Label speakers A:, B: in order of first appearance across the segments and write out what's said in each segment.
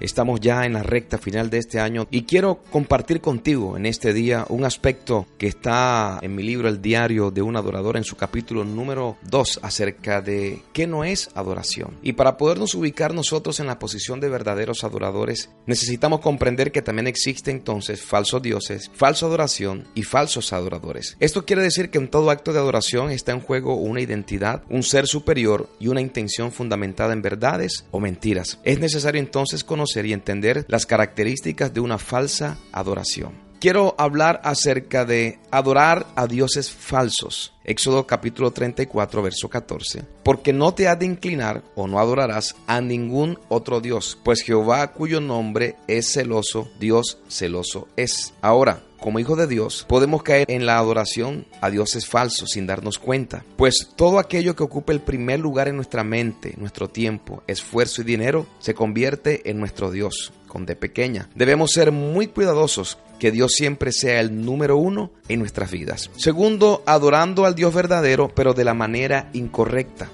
A: Estamos ya en la recta final de este año y quiero compartir contigo en este día un aspecto que está en mi libro El diario de un adorador en su capítulo número 2 acerca de qué no es adoración. Y para podernos ubicar nosotros en la posición de verdaderos adoradores, necesitamos comprender que también existen entonces falsos dioses, falsa adoración y falsos adoradores. Esto quiere decir que en todo acto de adoración está en juego una identidad, un ser superior y una intención fundamentada en verdades o mentiras. Es necesario entonces conocer y entender las características de una falsa adoración. Quiero hablar acerca de adorar a dioses falsos. Éxodo capítulo 34, verso 14. Porque no te has de inclinar o no adorarás a ningún otro Dios, pues Jehová cuyo nombre es celoso, Dios celoso es. Ahora, como hijo de Dios, podemos caer en la adoración a dioses falsos sin darnos cuenta, pues todo aquello que ocupe el primer lugar en nuestra mente, nuestro tiempo, esfuerzo y dinero, se convierte en nuestro Dios con pequeña. Debemos ser muy cuidadosos que Dios siempre sea el número uno en nuestras vidas. Segundo, adorando al Dios verdadero, pero de la manera incorrecta.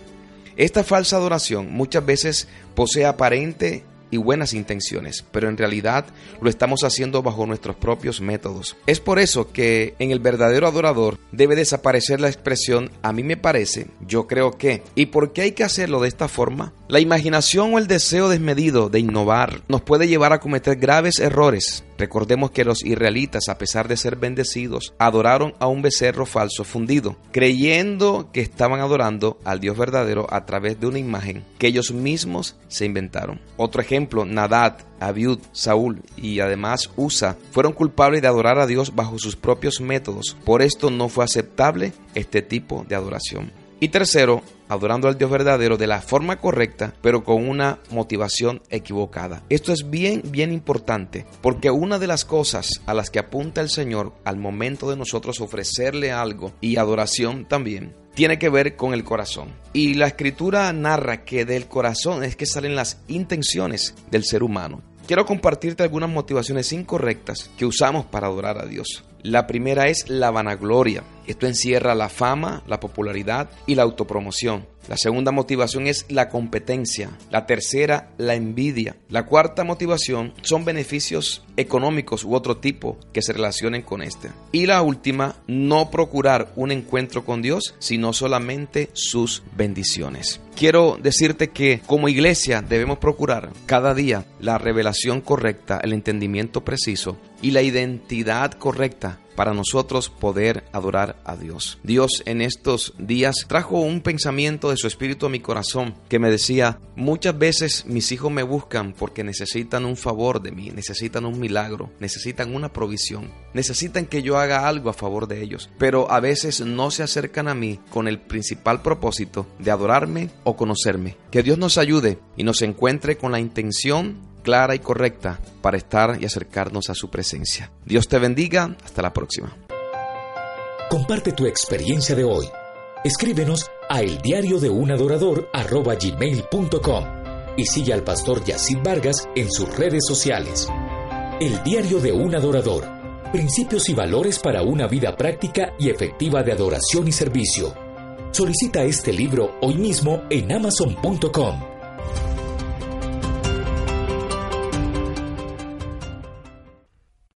A: Esta falsa adoración muchas veces posee aparente y buenas intenciones, pero en realidad lo estamos haciendo bajo nuestros propios métodos. Es por eso que en el verdadero adorador debe desaparecer la expresión a mí me parece, yo creo que. ¿Y por qué hay que hacerlo de esta forma? La imaginación o el deseo desmedido de innovar nos puede llevar a cometer graves errores. Recordemos que los israelitas, a pesar de ser bendecidos, adoraron a un becerro falso fundido, creyendo que estaban adorando al Dios verdadero a través de una imagen que ellos mismos se inventaron. Otro ejemplo, Nadad, Abiud, Saúl y además Usa fueron culpables de adorar a Dios bajo sus propios métodos. Por esto no fue aceptable este tipo de adoración. Y tercero, adorando al Dios verdadero de la forma correcta, pero con una motivación equivocada. Esto es bien, bien importante, porque una de las cosas a las que apunta el Señor al momento de nosotros ofrecerle algo y adoración también, tiene que ver con el corazón. Y la escritura narra que del corazón es que salen las intenciones del ser humano. Quiero compartirte algunas motivaciones incorrectas que usamos para adorar a Dios. La primera es la vanagloria. Esto encierra la fama, la popularidad y la autopromoción. La segunda motivación es la competencia. La tercera, la envidia. La cuarta motivación son beneficios económicos u otro tipo que se relacionen con este. Y la última, no procurar un encuentro con Dios, sino solamente sus bendiciones. Quiero decirte que como iglesia debemos procurar cada día la revelación correcta, el entendimiento preciso y la identidad correcta para nosotros poder adorar a Dios. Dios en estos días trajo un pensamiento de su espíritu a mi corazón que me decía, muchas veces mis hijos me buscan porque necesitan un favor de mí, necesitan un milagro, necesitan una provisión, necesitan que yo haga algo a favor de ellos, pero a veces no se acercan a mí con el principal propósito de adorarme o conocerme. Que Dios nos ayude y nos encuentre con la intención clara y correcta para estar y acercarnos a su presencia. Dios te bendiga, hasta la próxima.
B: Comparte tu experiencia de hoy. Escríbenos a el diario de un adorador gmail.com y sigue al pastor Yacid Vargas en sus redes sociales. El diario de un adorador. Principios y valores para una vida práctica y efectiva de adoración y servicio. Solicita este libro hoy mismo en amazon.com.